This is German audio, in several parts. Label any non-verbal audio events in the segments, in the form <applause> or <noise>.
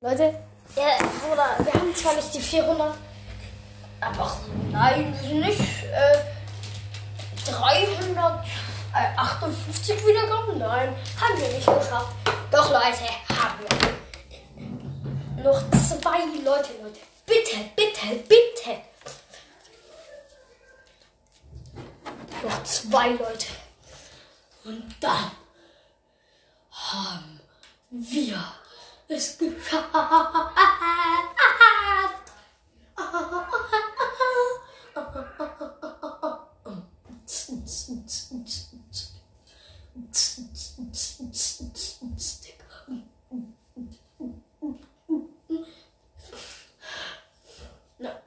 Leute, ja, Bruder, wir haben zwar nicht die 400, aber nein, wir sind nicht äh, 358 Wiedergaben. Nein, haben wir nicht geschafft. Doch, Leute, haben wir. Noch zwei Leute, Leute. Bitte, bitte, bitte. Noch zwei Leute. Und dann haben wir es geschafft.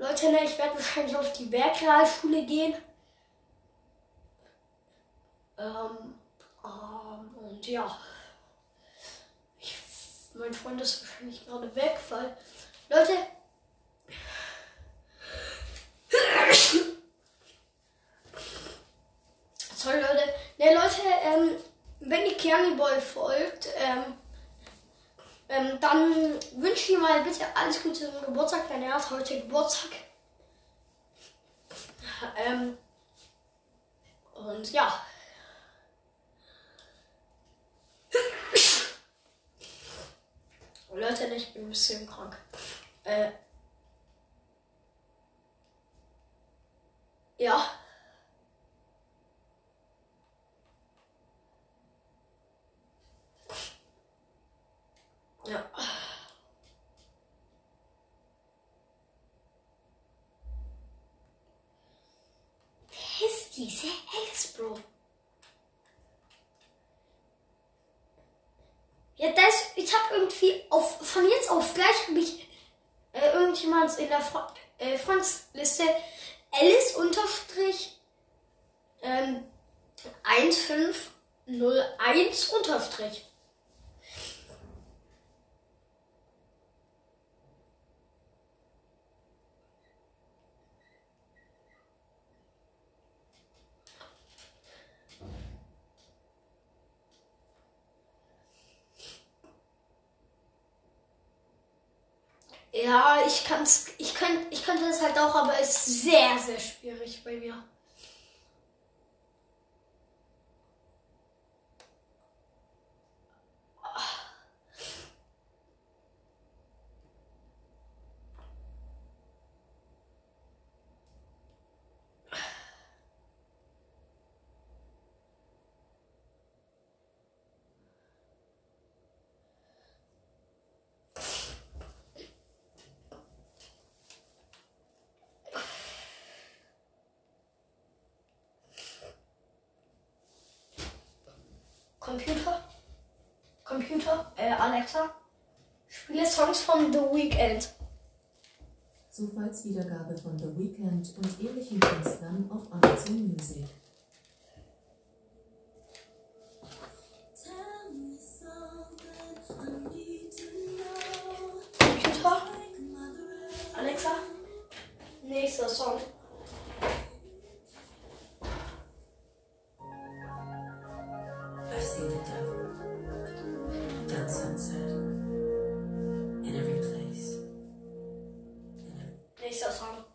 Leute, ne, ich werde wahrscheinlich auf die Werkrealschule gehen. Ähm, ähm, und ja. Mein Freund ist wahrscheinlich gerade weg, weil. Leute. Sorry, Leute. Ne, Leute, ähm, wenn ihr Keanu Boy folgt, ähm, ähm, dann wünsche ich ihm mal bitte alles Gute zum Geburtstag, denn er hat heute Geburtstag. Ähm, und ja. Leute, ich bin ein bisschen krank. Äh, ja. Ja. Diese Alice, Bro? Ja, das, ich habe irgendwie auf, von jetzt auf gleich habe ich äh, irgendjemand in der Fre äh, Freundsliste Alice unterstrich ähm, 1501 unterstrich. Ja, ich kann's, ich könnte, ich könnte es halt auch, aber es ist sehr, sehr schwierig bei mir. Computer, Computer, äh, Alexa, spiele Songs von The Weeknd. Zufallswiedergabe von The Weeknd und ähnlichen Künstlern auf Amazon Music. Seen the devil, sunset, in every place. In every Nächster Song.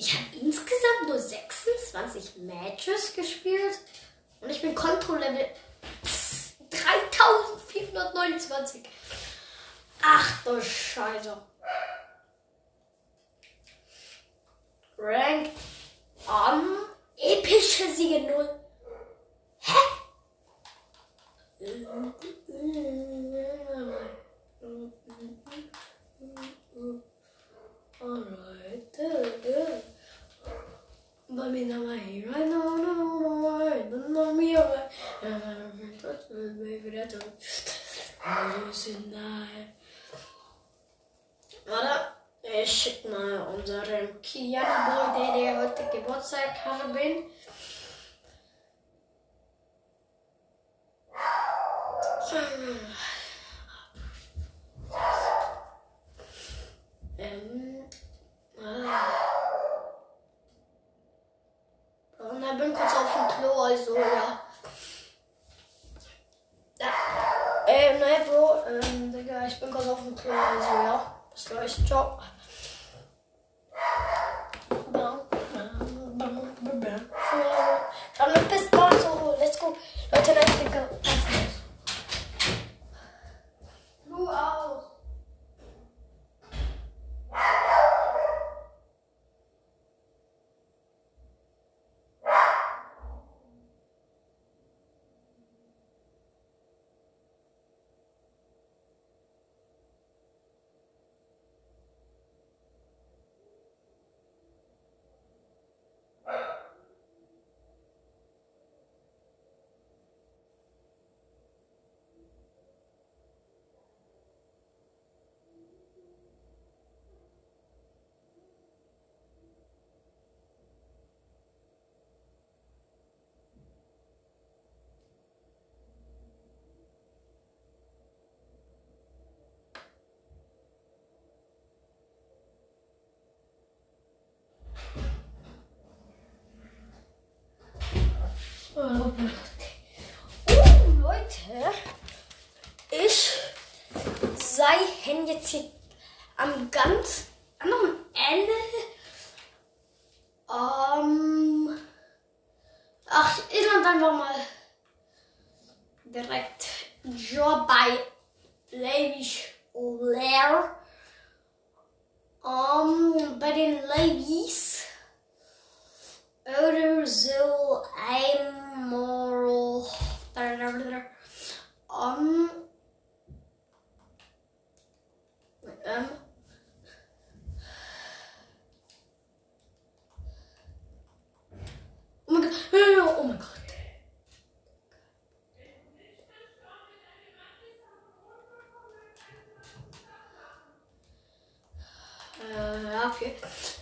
Ich habe insgesamt nur 26 Matches gespielt und ich bin Kontrolllevel 3429. Ach du Scheiße. Rank an epische Siege 0. Hä? Alright. But me now my here right now, no, no, no, I don't know me away. Touch me, baby, that Warte, ich schick mal unseren Kiana Boy, der, der heute Geburtstag hatte, bin. Ähm, ah. Und dann bin kurz auf dem Klo, also ja. ja. Ähm, ne, Bro, ähm, Digga, ich bin kurz auf dem Klo, also ja. Bis gleich, ciao. Dann bis bald, so, let's go. Leute, nein, Digga. Du auch. Oh, Leute, ich sei hen jetzt hier am ganz anderen Ende. Ähm, ach, ich lande einfach mal direkt Job bei Levis Lair. Ähm, bei den Ladies oder so einmal um, ähm, oh mein Gott, oh mein Gott. Äh, ja, okay.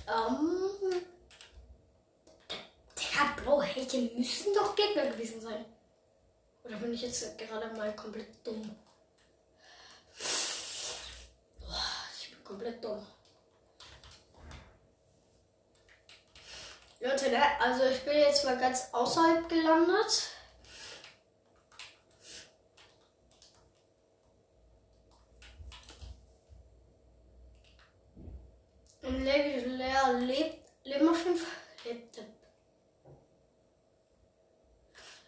Ähm, Digga, Blauhäkchen müssen doch Gegner gewesen sein. Oder bin ich jetzt gerade mal komplett dumm? Ich bin komplett dumm. Leute, ne? also ich bin jetzt mal ganz außerhalb gelandet. Levi Leer lebt, leben auf jeden Fall. Lebt,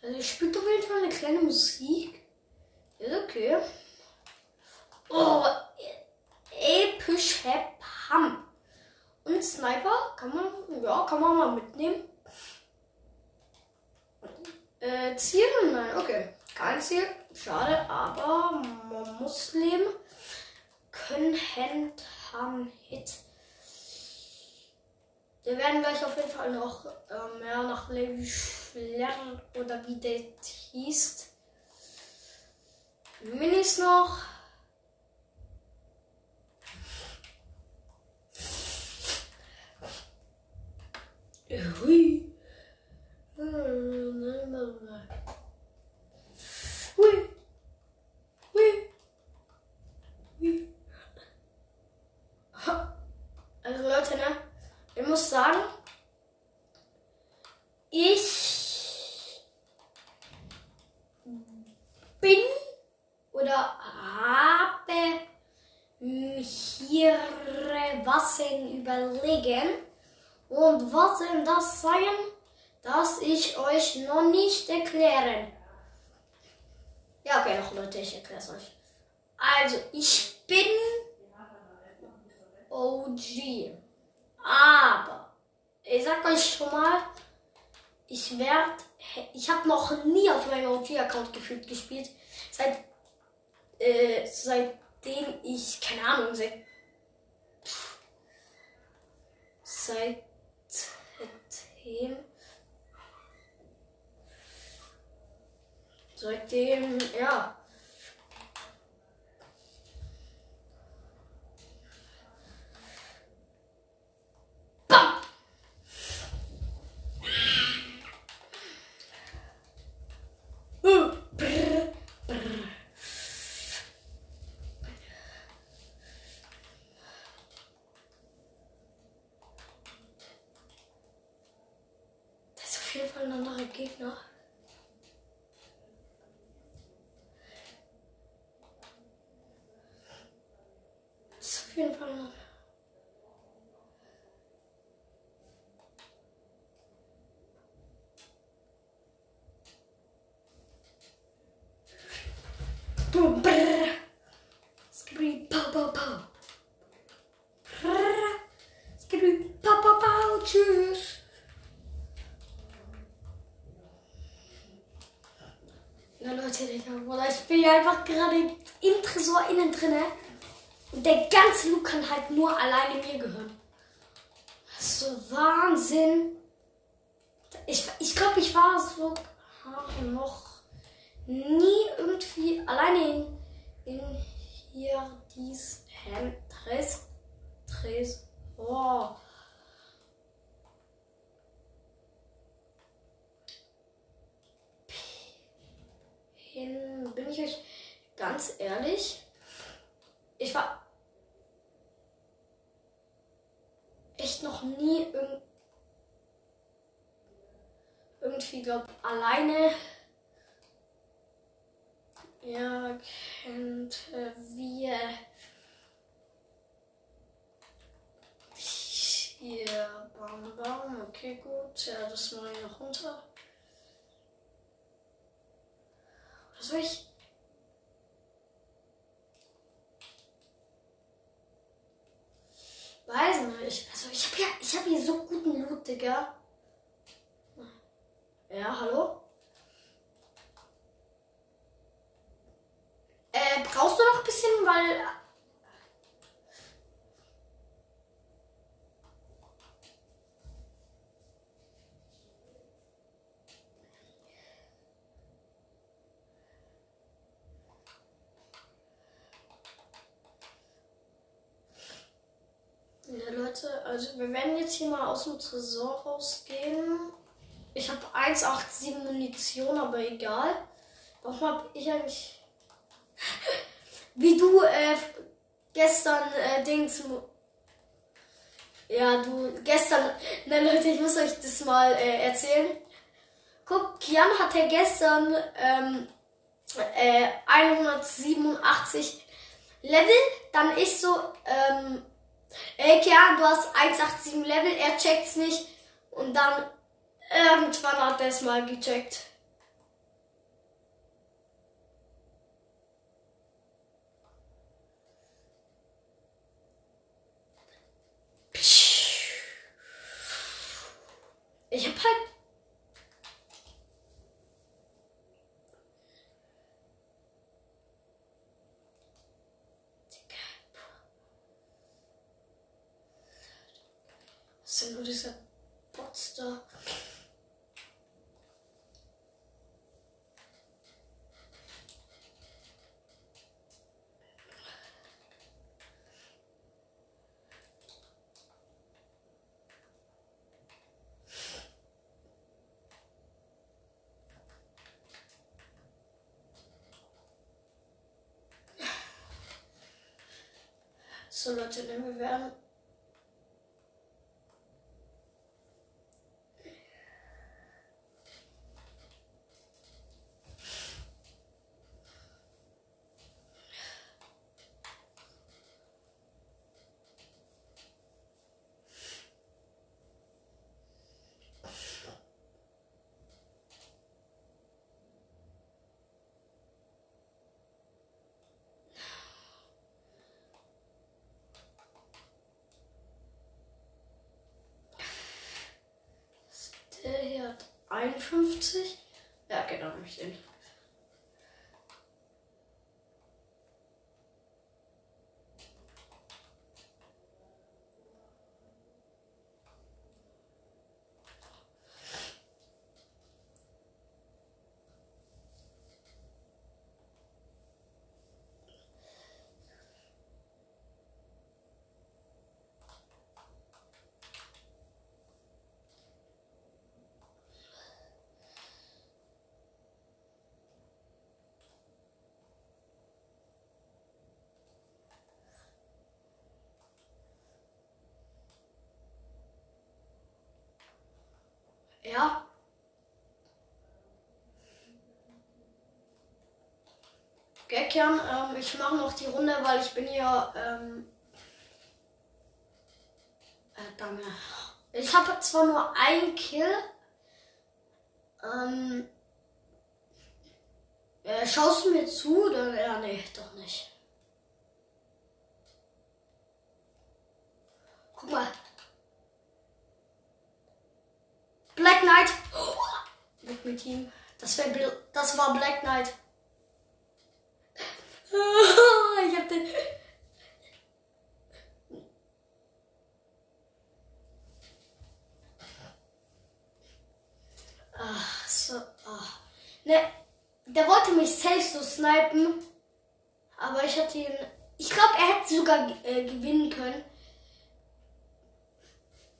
also ich spielt auf jeden Fall eine kleine Musik. Ist okay. Oh, episch Ham. Und Sniper kann man, ja, kann man mal mitnehmen. Äh, Ziel? Nein, okay. Kein Ziel. Schade, aber man muss leben können. Hand, haben, Hit. Wir werden gleich auf jeden Fall noch äh, mehr nach Levi lernen oder wie der schießt. Minis noch. Hui. Hui. Hui. Hui. Also Leute, ne? Ich muss sagen, überlegen. Und was soll das sein, das ich euch noch nicht erklären. Ja, okay, noch Leute, ich erkläre es euch. Also, ich bin OG. Aber, ich sag euch schon mal, ich werde, ich habe noch nie auf meinem OG-Account gefühlt gespielt. Seit, äh, seitdem ich, keine Ahnung, seit, seitdem, seitdem, ja, Gegner. Das ist auf jeden Fall noch. Brrr. Skibidi pow pow pow. Brrr. Skibidi pow pow pow. Tschüss. Na Leute, Digga, Bruder, ich bin ja einfach gerade im Tresor innen drinne. Und der ganze Look kann halt nur alleine mir gehören. Das ist so Wahnsinn. Ich, ich glaube, ich war so noch nie irgendwie alleine in, in hier dies Hem, Tres, Tres, oh. bin ich euch ganz ehrlich, ich war echt noch nie irg irgendwie, glaub, alleine. Ja, kennt wir hier, Baum, Baum, okay, gut, ja, das mache ich noch runter. Was soll ich? Weiß nicht. Also ich habe ja, ich habe hier so guten Loot, Digga. Ja, hallo? Äh, brauchst du noch ein bisschen, weil Leute, also wir werden jetzt hier mal aus dem Tresor rausgehen. Ich habe 187 Munition, aber egal. Warum habe ich eigentlich... <laughs> Wie du äh, gestern äh, Dings... Ja, du gestern... Ne Leute, ich muss euch das mal äh, erzählen. Guck, Kian hatte gestern ähm, äh, 187 Level. Dann ich so... Ähm, Ey, Kian, du hast 187 Level, er checkt's nicht. Und dann irgendwann hat er es mal gecheckt. Ich hab halt denn nur dieser Bots da? So Leute, wir werden 51. Ja, genau, nehme ich den. Ja. Geckern, ähm, ich mache noch die Runde, weil ich bin hier. Ähm, äh, danke. Ich habe zwar nur ein Kill. Ähm, äh, schaust du mir zu? Dann, ja, nee, doch nicht. Guck mal. Black Knight. Weg mit ihm. Das, wär, das war Black Knight. <laughs> Ich hab den. Ach, so. Ach. Ne, der wollte mich safe so snipen. Aber ich hatte ihn. Ich glaube, er hätte sogar äh, gewinnen können.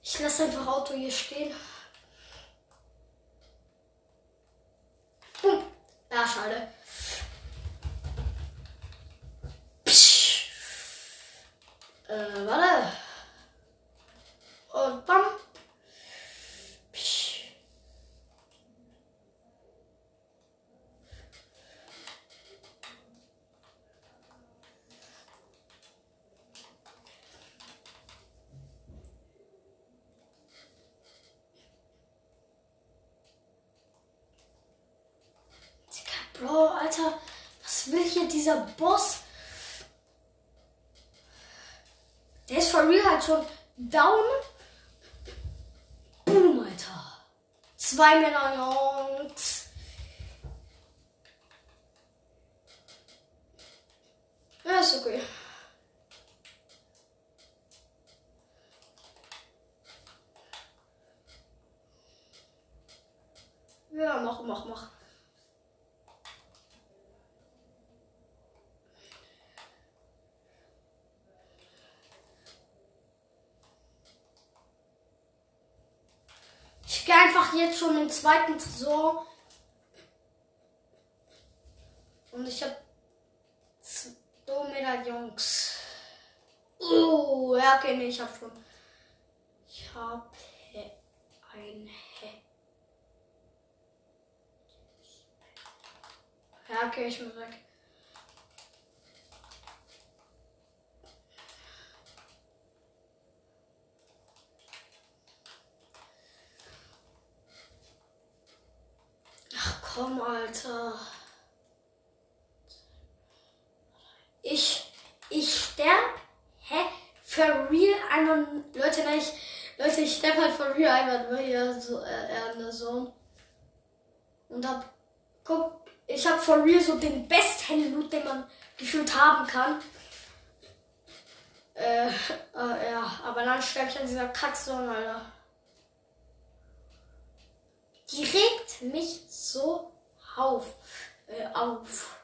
Ich lasse einfach Auto hier stehen. Ja, schade. Psch. Äh, warte. Und bam. Zwei Medaillons. Ja, ist okay. Jetzt schon im zweiten Tresor. Und ich habe zwei Medaillons. Oh, ja, okay, nee, ich habe schon. Ich habe ein He. Ja, okay, ich muss weg. Ach komm, Alter. Ich, ich sterb? Hä? For real? Einmal, Leute, nein, ich, Leute, ich sterb halt for real einmal nur hier so, äh, in der Zone. Und hab, guck, ich hab for real so den besten Loot, den man gefühlt haben kann. Äh, äh, ja, aber dann sterb ich an dieser Kackzone, Alter. Die regt mich so auf. Äh, auf.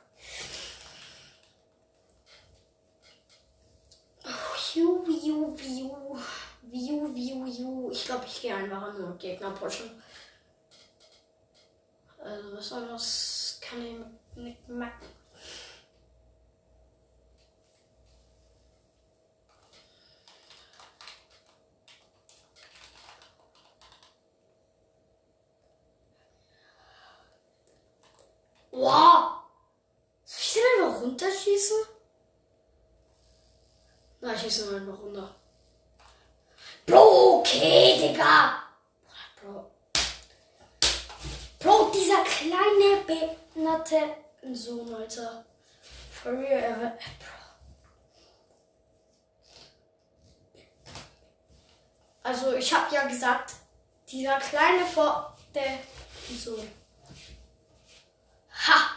Viu, viu, viu. Viu, viu, viu. Ich glaube, ich gehe einfach nur Gegner pushen. Also, was anderes kann ich nicht machen. Wow! Soll ich runterschießen? Na, ich schieße ihn einfach runter. Bro, okay, Digga! Bro. Bro, dieser kleine behinderte Sohn, Alter. For real, er. Bro. Also, ich hab ja gesagt, dieser kleine vor der So. Ha!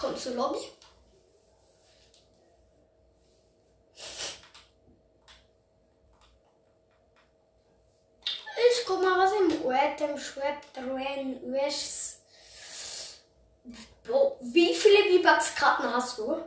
Komm zur Lobby. Ich guck mal, was im Red, im Schweb, drin wie viele V-Bucks-Karten hast du?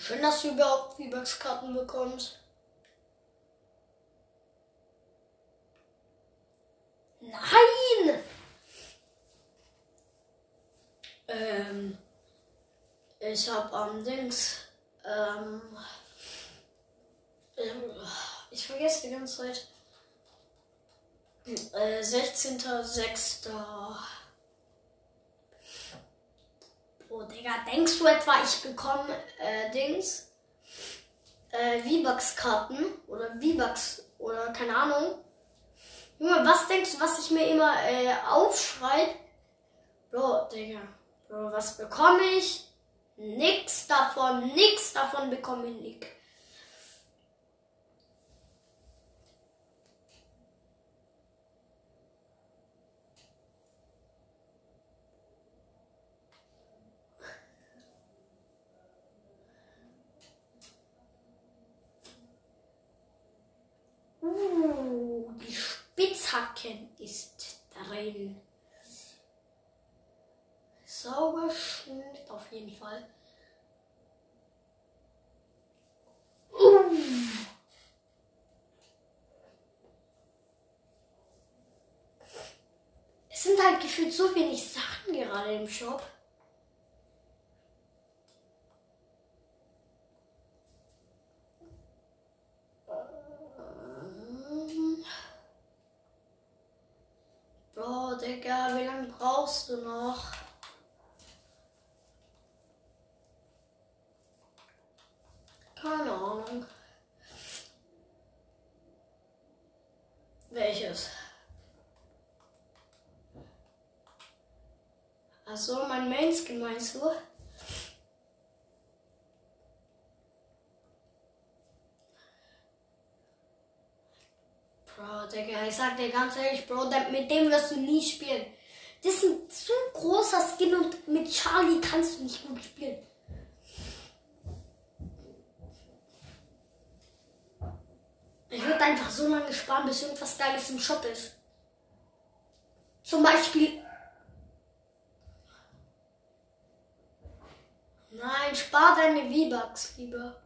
Schön, dass du überhaupt V-Bucks-Karten bekommst. Nein! Ähm, ich hab am Dings, ähm, ähm, ich vergesse die ganze Zeit. Äh, 16.06. Oh, Digga, denkst du etwa, ich bekomme äh, Dings? Äh, V-Bucks-Karten oder V-Bucks oder keine Ahnung. Junge, was denkst du, was ich mir immer äh, aufschreibe? Bro, Digga, Bro, was bekomme ich? Nix davon, nix davon bekomme ich nicht. Uh, die Spitzhacken ist drin. Sauber Schnitt auf jeden Fall. Uh. Es sind halt gefühlt so wenig Sachen gerade im Shop. Digga, wie lange brauchst du noch? Keine Ahnung. Welches? Achso, mein Mainskin meinst du? Bro, Digga, ich sag dir ganz ehrlich, Bro, mit dem wirst du nie spielen. Das ist ein zu großer Skin und mit Charlie kannst du nicht gut spielen. Ich würde einfach so lange sparen, bis irgendwas Geiles im Shop ist. Zum Beispiel. Nein, spar deine V-Bucks lieber.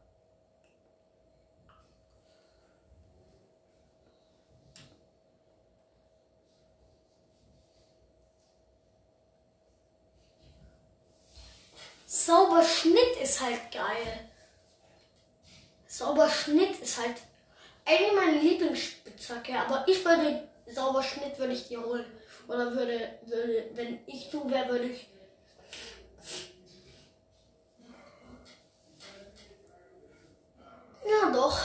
Sauber Schnitt ist halt geil. Sauber Schnitt ist halt eigentlich meine Lieblingsspitzhacke, aber ich würde sauber Schnitt würde ich dir holen. Oder würde, würde, wenn ich du wäre, würde ich. Ja, doch.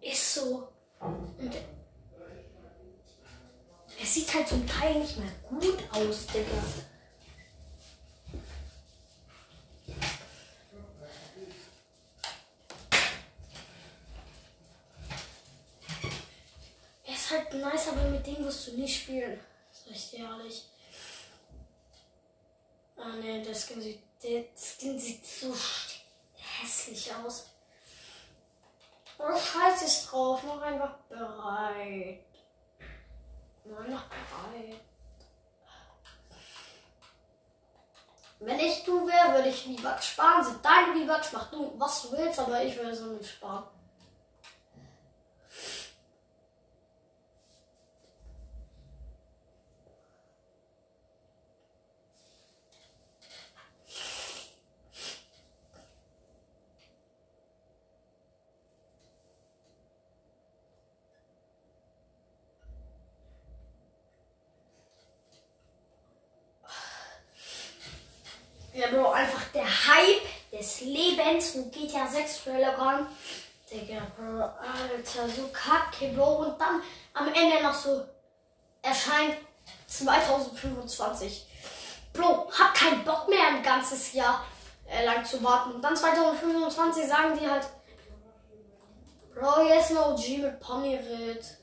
Ist so. Und es sieht halt zum Teil nicht mehr gut aus, Digga. Er ist halt nice, aber mit dem wirst du nicht spielen. Sag ich dir ehrlich. Ah ne, der Skin sieht, der Skin sieht so hässlich aus. Oh, scheiß ich drauf, noch einfach bereit. Nein, noch drei. Wenn ich du wäre, würde ich V-Bucks sparen. Sind deine V-Bucks, mach du, was du willst, aber ich würde so nicht sparen. Ja, Bro, einfach der Hype des Lebens, wo GTA 6 Trailer kam. Digga, Bro, Alter, so kacke, Bro. Und dann am Ende noch so erscheint 2025. Bro, hab keinen Bock mehr ein ganzes Jahr äh, lang zu warten. Und dann 2025 sagen die halt, Bro, hier ist ein OG mit Ponyritt.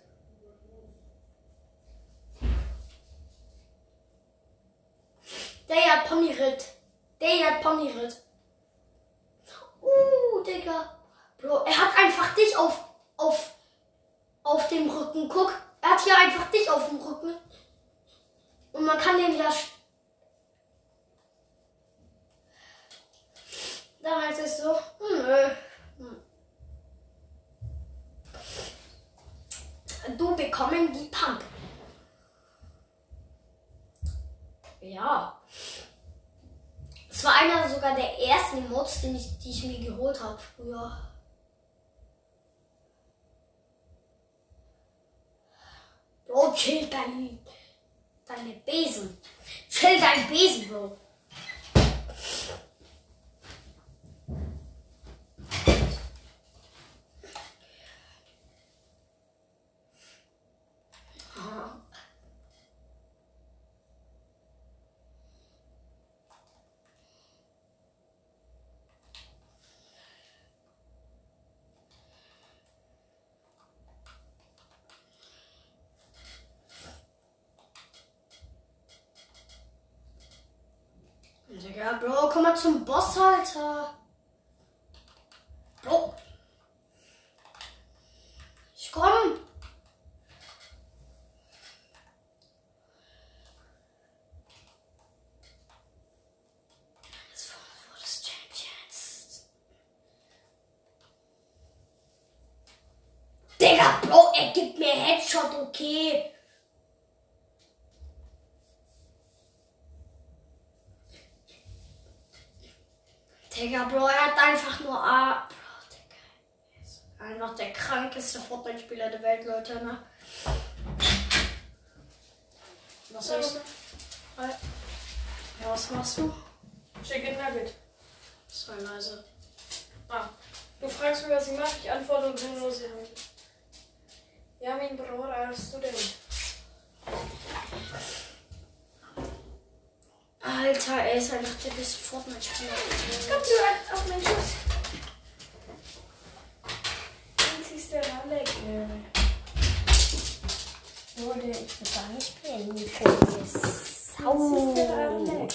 Der hat Ponyritt. Der hat Ponyritt. Uh, Digga. Bro, er hat einfach dich auf, auf, auf dem Rücken. Guck, er hat hier einfach dich auf dem Rücken. Und man kann den sch- Damals ist so, hm, nö. Hm. Du bekommen die Pump. Ja. Es war einer sogar der ersten Mods, den ich, die ich mir geholt habe früher. Bro, chill dein, deine Besen. Chill dein Besen, Bro. Digga, Bro, komm mal zum Boss, Alter. Bro. Ich komm. Digga, Bro, er gibt mir Headshot, okay. Digga, Bro, er hat einfach nur A. Bro, Digga. er ist Einfach der krankeste Fortnite-Spieler der Welt, Leute, ne? Was ist Hi. Ja, was machst du? Chicken Nugget. Sei leise. Ah. Du fragst mich, was ich mache, ich antworte und bin haben. Ja, mein Bruder, als du denn? Alter, er ist einfach der beste Fortnite-Spieler. Komm du auf meinen Schuss. Dann ziehst du da weg. Wurde ich bedanke mich für die Ziehst du da weg.